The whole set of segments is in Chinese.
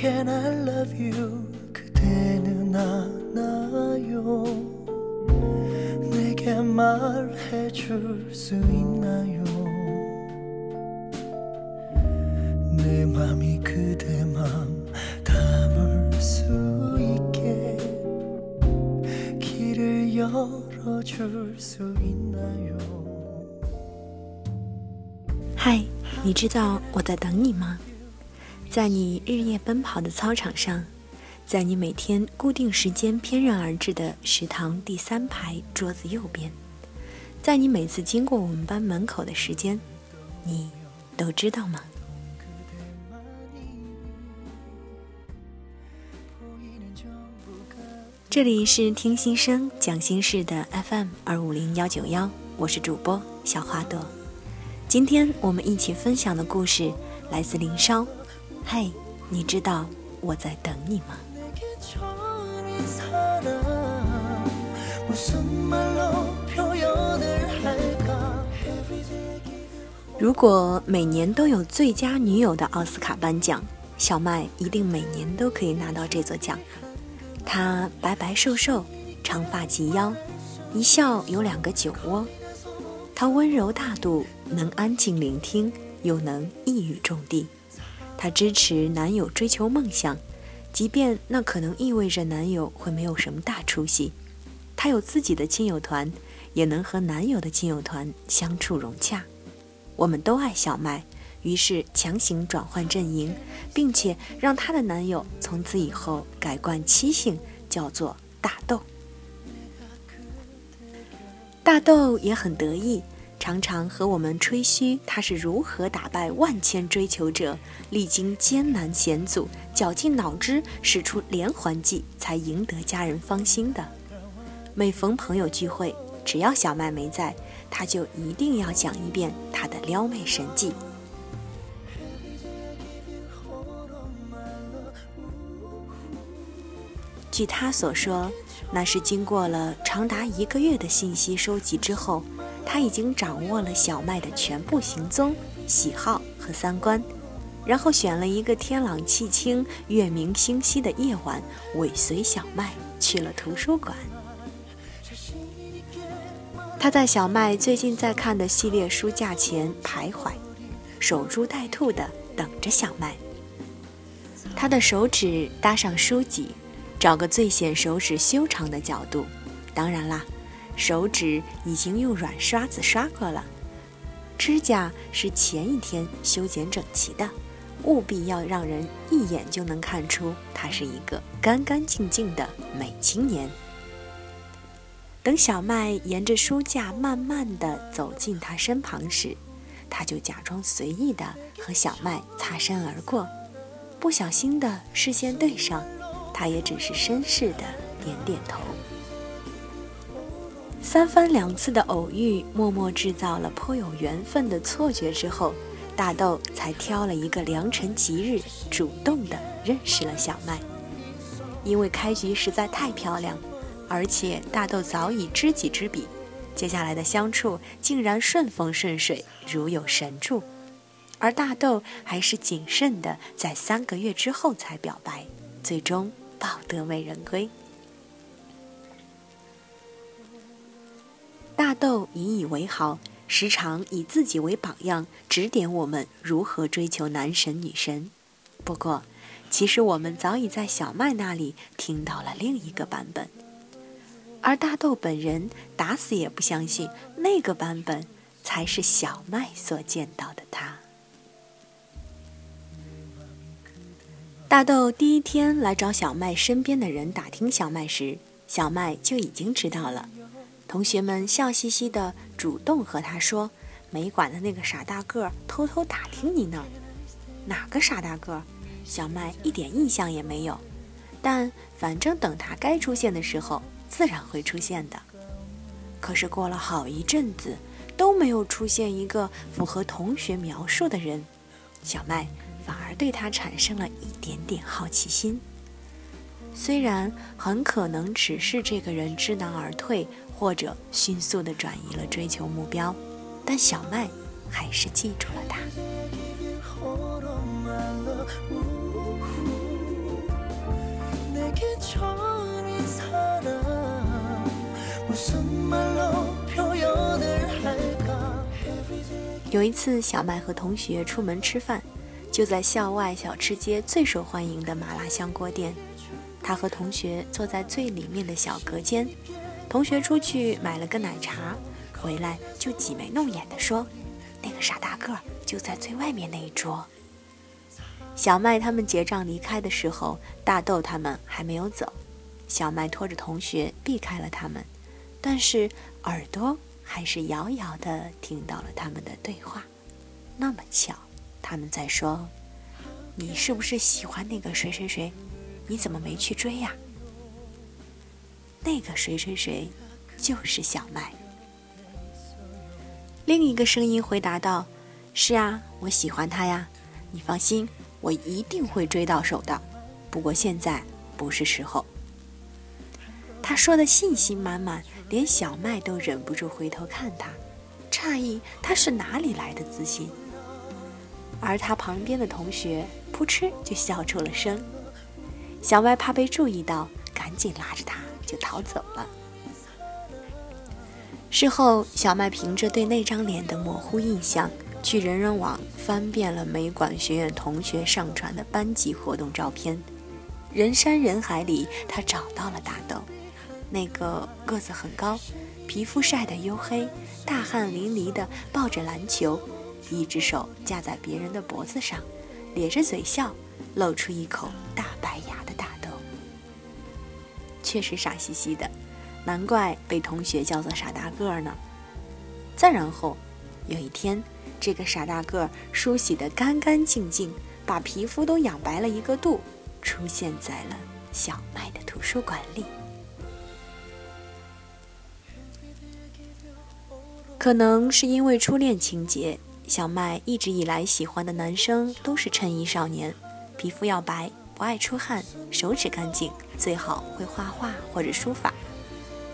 Can I love you? 그대는 알아요. 내게 말해줄 수 있나요? 내 맘이 그대 맘 담을 수 있게 길을 열어줄 수 있나요? 嗨，你知道我在等你吗？ 在你日夜奔跑的操场上，在你每天固定时间翩然而至的食堂第三排桌子右边，在你每次经过我们班门口的时间，你都知道吗？这里是听心声讲心事的 FM 二五零幺九幺，我是主播小花朵。今天我们一起分享的故事来自林梢。嘿，你知道我在等你吗？如果每年都有最佳女友的奥斯卡颁奖，小麦一定每年都可以拿到这座奖。她白白瘦瘦，长发及腰，一笑有两个酒窝。她温柔大度，能安静聆听，又能一语中的。她支持男友追求梦想，即便那可能意味着男友会没有什么大出息。她有自己的亲友团，也能和男友的亲友团相处融洽。我们都爱小麦，于是强行转换阵营，并且让她的男友从此以后改冠妻姓，叫做大豆。大豆也很得意。常常和我们吹嘘他是如何打败万千追求者，历经艰难险阻，绞尽脑汁使出连环计，才赢得家人芳心的。每逢朋友聚会，只要小麦没在，他就一定要讲一遍他的撩妹神技。据他所说，那是经过了长达一个月的信息收集之后。他已经掌握了小麦的全部行踪、喜好和三观，然后选了一个天朗气清、月明星稀的夜晚，尾随小麦去了图书馆。他在小麦最近在看的系列书架前徘徊，守株待兔地等着小麦。他的手指搭上书脊，找个最显手指修长的角度，当然啦。手指已经用软刷子刷过了，指甲是前一天修剪整齐的，务必要让人一眼就能看出他是一个干干净净的美青年。等小麦沿着书架慢慢地走进他身旁时，他就假装随意地和小麦擦身而过，不小心的视线对上，他也只是绅士的点点头。三番两次的偶遇，默默制造了颇有缘分的错觉之后，大豆才挑了一个良辰吉日，主动的认识了小麦。因为开局实在太漂亮，而且大豆早已知己知彼，接下来的相处竟然顺风顺水，如有神助。而大豆还是谨慎的，在三个月之后才表白，最终抱得美人归。大豆引以为豪，时常以自己为榜样，指点我们如何追求男神女神。不过，其实我们早已在小麦那里听到了另一个版本，而大豆本人打死也不相信那个版本才是小麦所见到的他。大豆第一天来找小麦身边的人打听小麦时，小麦就已经知道了。同学们笑嘻嘻地主动和他说：“没管的那个傻大个偷偷打听你呢。”哪个傻大个？小麦一点印象也没有。但反正等他该出现的时候，自然会出现的。可是过了好一阵子，都没有出现一个符合同学描述的人，小麦反而对他产生了一点点好奇心。虽然很可能只是这个人知难而退。或者迅速地转移了追求目标，但小麦还是记住了他。有一次，小麦和同学出门吃饭，就在校外小吃街最受欢迎的麻辣香锅店。他和同学坐在最里面的小隔间，同学出去买了个奶茶，回来就挤眉弄眼地说：“那个傻大个儿就在最外面那一桌。”小麦他们结账离开的时候，大豆他们还没有走。小麦拖着同学避开了他们，但是耳朵还是遥遥地听到了他们的对话。那么巧，他们在说：“你是不是喜欢那个谁谁谁？你怎么没去追呀？”那个谁谁谁，就是小麦。另一个声音回答道：“是啊，我喜欢他呀。你放心。”我一定会追到手的，不过现在不是时候。他说的信心满满，连小麦都忍不住回头看他，诧异他是哪里来的自信。而他旁边的同学扑哧就笑出了声。小麦怕被注意到，赶紧拉着他就逃走了。事后，小麦凭着对那张脸的模糊印象。去人人网翻遍了美管学院同学上传的班级活动照片，人山人海里，他找到了大豆，那个个子很高，皮肤晒得黝黑，大汗淋漓的抱着篮球，一只手架在别人的脖子上，咧着嘴笑，露出一口大白牙的大，确实傻兮兮的，难怪被同学叫做傻大个呢。再然后，有一天。这个傻大个梳洗得干干净净，把皮肤都养白了一个度，出现在了小麦的图书馆里。可能是因为初恋情节，小麦一直以来喜欢的男生都是衬衣少年，皮肤要白，不爱出汗，手指干净，最好会画画或者书法。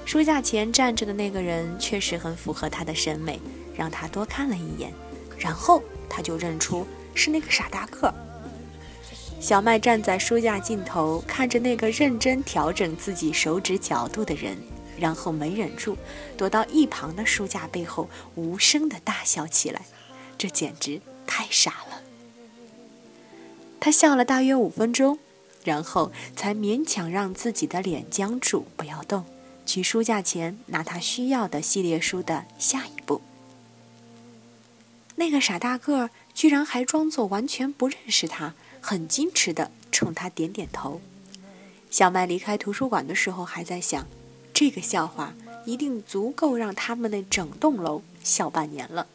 书架前站着的那个人确实很符合他的审美，让他多看了一眼。然后他就认出是那个傻大个。小麦站在书架尽头，看着那个认真调整自己手指角度的人，然后没忍住，躲到一旁的书架背后，无声的大笑起来。这简直太傻了。他笑了大约五分钟，然后才勉强让自己的脸僵住，不要动，去书架前拿他需要的系列书的下一步。那个傻大个儿居然还装作完全不认识他，很矜持地冲他点点头。小麦离开图书馆的时候还在想，这个笑话一定足够让他们那整栋楼笑半年了。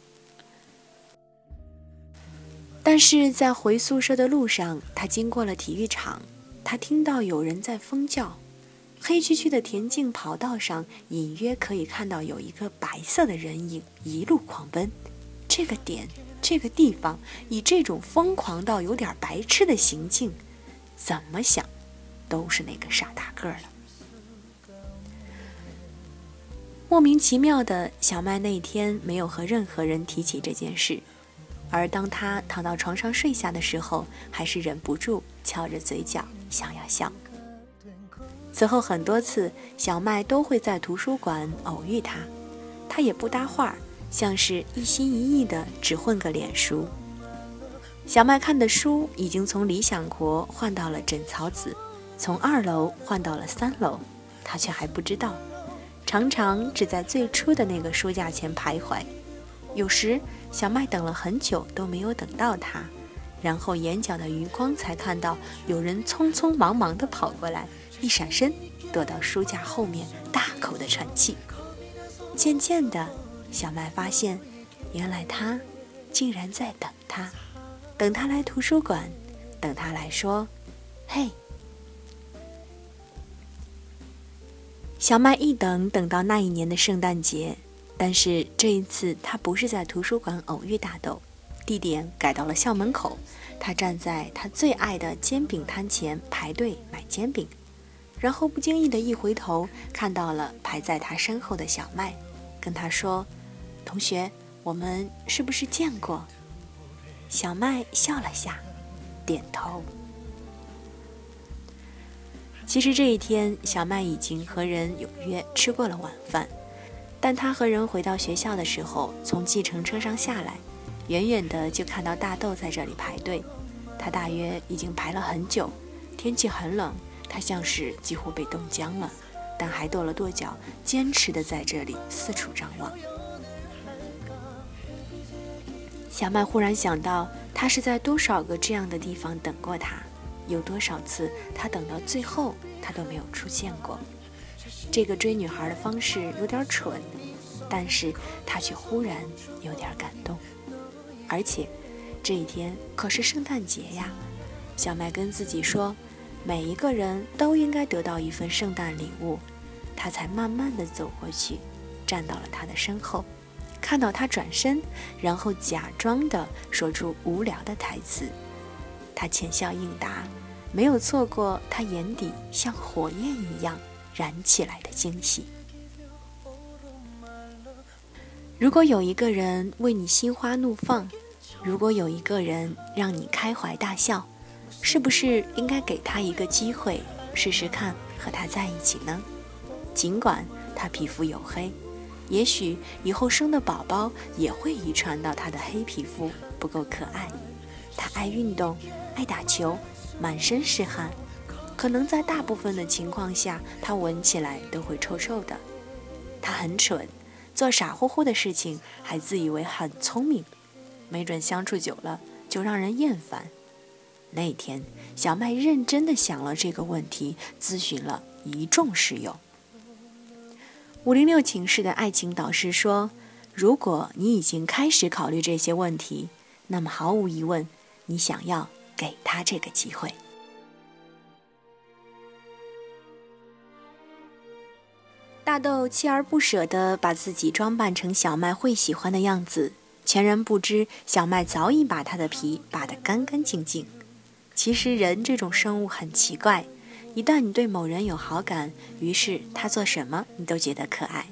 但是在回宿舍的路上，他经过了体育场，他听到有人在疯叫，黑黢黢的田径跑道上隐约可以看到有一个白色的人影一路狂奔。这个点，这个地方，以这种疯狂到有点白痴的行径，怎么想，都是那个傻大个了。莫名其妙的小麦那天没有和任何人提起这件事，而当他躺到床上睡下的时候，还是忍不住翘着嘴角想要笑。此后很多次，小麦都会在图书馆偶遇他，他也不搭话。像是一心一意的只混个脸熟。小麦看的书已经从《理想国》换到了《枕草子》，从二楼换到了三楼，他却还不知道。常常只在最初的那个书架前徘徊。有时小麦等了很久都没有等到他，然后眼角的余光才看到有人匆匆忙忙地跑过来，一闪身躲到书架后面，大口的喘气。渐渐的。小麦发现，原来他竟然在等他，等他来图书馆，等他来说：“嘿。”小麦一等等到那一年的圣诞节，但是这一次他不是在图书馆偶遇大豆，地点改到了校门口。他站在他最爱的煎饼摊前排队买煎饼，然后不经意的一回头，看到了排在他身后的小麦，跟他说。同学，我们是不是见过？小麦笑了下，点头。其实这一天，小麦已经和人有约吃过了晚饭，但他和人回到学校的时候，从计程车上下来，远远的就看到大豆在这里排队。他大约已经排了很久，天气很冷，他像是几乎被冻僵了，但还跺了跺脚，坚持的在这里四处张望。小麦忽然想到，他是在多少个这样的地方等过他。有多少次他等到最后，他都没有出现过。这个追女孩的方式有点蠢，但是他却忽然有点感动。而且这一天可是圣诞节呀！小麦跟自己说，每一个人都应该得到一份圣诞礼物。他才慢慢地走过去，站到了他的身后，看到他转身，然后假装的说出无聊的台词。他浅笑应答，没有错过他眼底像火焰一样燃起来的惊喜。如果有一个人为你心花怒放，如果有一个人让你开怀大笑，是不是应该给他一个机会，试试看和他在一起呢？尽管他皮肤黝黑，也许以后生的宝宝也会遗传到他的黑皮肤不够可爱。他爱运动。爱打球，满身是汗，可能在大部分的情况下，他闻起来都会臭臭的。他很蠢，做傻乎乎的事情，还自以为很聪明，没准相处久了就让人厌烦。那天，小麦认真的想了这个问题，咨询了一众室友。五零六寝室的爱情导师说：“如果你已经开始考虑这些问题，那么毫无疑问，你想要。”给他这个机会。大豆锲而不舍地把自己装扮成小麦会喜欢的样子，全然不知小麦早已把他的皮扒得干干净净。其实人这种生物很奇怪，一旦你对某人有好感，于是他做什么你都觉得可爱。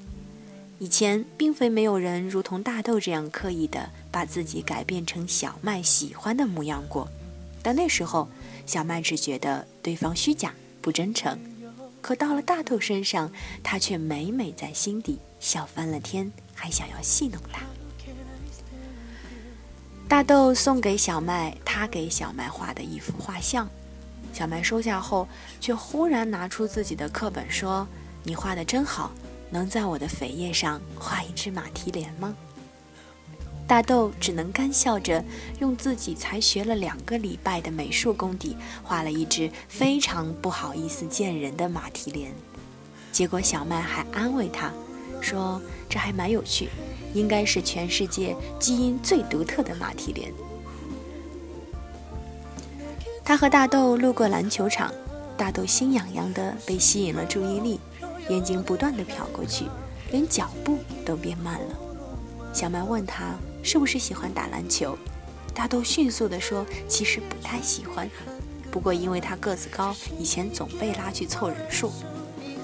以前并非没有人如同大豆这样刻意地把自己改变成小麦喜欢的模样过。但那时候，小麦只觉得对方虚假不真诚，可到了大豆身上，他却每每在心底笑翻了天，还想要戏弄他。大豆送给小麦他给小麦画的一幅画像，小麦收下后，却忽然拿出自己的课本说：“你画的真好，能在我的扉页上画一只马蹄莲吗？”大豆只能干笑着，用自己才学了两个礼拜的美术功底，画了一只非常不好意思见人的马蹄莲。结果小麦还安慰他，说这还蛮有趣，应该是全世界基因最独特的马蹄莲。他和大豆路过篮球场，大豆心痒痒的被吸引了注意力，眼睛不断的瞟过去，连脚步都变慢了。小麦问他。是不是喜欢打篮球？大豆迅速地说：“其实不太喜欢，不过因为他个子高，以前总被拉去凑人数。”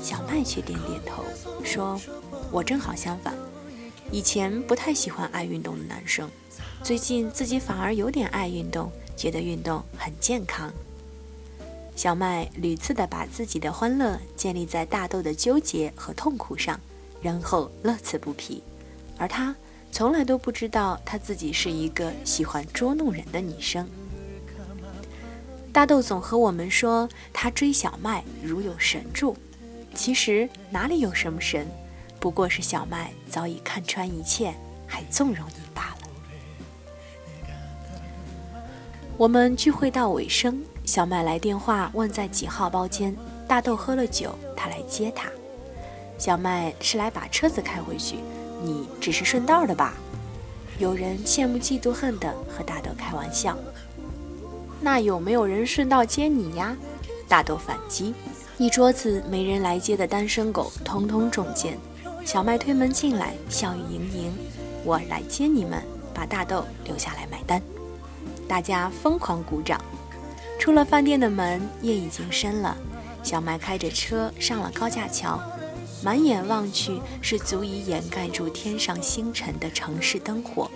小麦却点点头说：“我正好相反，以前不太喜欢爱运动的男生，最近自己反而有点爱运动，觉得运动很健康。”小麦屡次地把自己的欢乐建立在大豆的纠结和痛苦上，然后乐此不疲，而他。从来都不知道她自己是一个喜欢捉弄人的女生。大豆总和我们说他追小麦如有神助，其实哪里有什么神，不过是小麦早已看穿一切，还纵容你罢了。我们聚会到尾声，小麦来电话问在几号包间，大豆喝了酒，他来接他。小麦是来把车子开回去。你只是顺道的吧？有人羡慕嫉妒恨的和大豆开玩笑。那有没有人顺道接你呀？大豆反击。一桌子没人来接的单身狗通通中箭。小麦推门进来，笑语盈盈。我来接你们，把大豆留下来买单。大家疯狂鼓掌。出了饭店的门，夜已经深了。小麦开着车上了高架桥。满眼望去，是足以掩盖住天上星辰的城市灯火。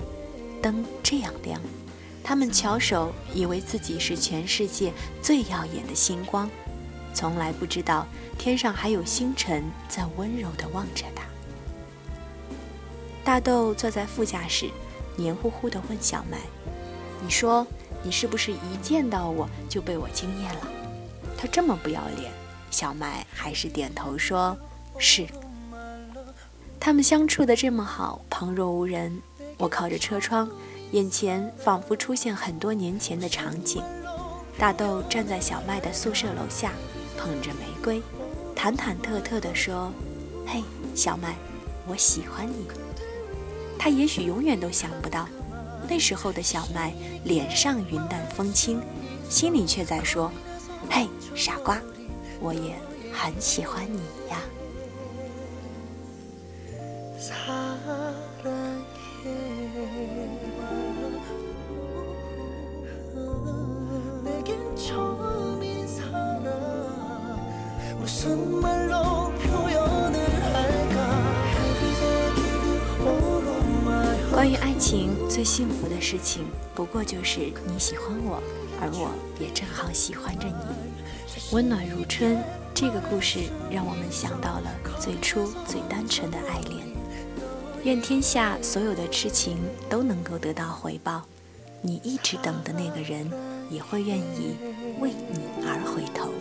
灯这样亮，他们翘首，以为自己是全世界最耀眼的星光。从来不知道天上还有星辰在温柔地望着他。大豆坐在副驾驶，黏糊糊地问小麦：“你说，你是不是一见到我就被我惊艳了？”他这么不要脸，小麦还是点头说：“是。”他们相处的这么好，旁若无人。我靠着车窗，眼前仿佛出现很多年前的场景。大豆站在小麦的宿舍楼下，捧着玫瑰，忐忐忑忑地说：“嘿，小麦，我喜欢你。”他也许永远都想不到，那时候的小麦脸上云淡风轻，心里却在说：“嘿，傻瓜，我也很喜欢你呀。” 무슨 말로 표현을 할까 关于爱情，最幸福的事情，不过就是你喜欢我，而我也正好喜欢着你。温暖如春，这个故事让我们想到了最初最单纯的爱恋。 愿天下所有的痴情都能够得到回报，你一直等的那个人也会愿意为你而回头。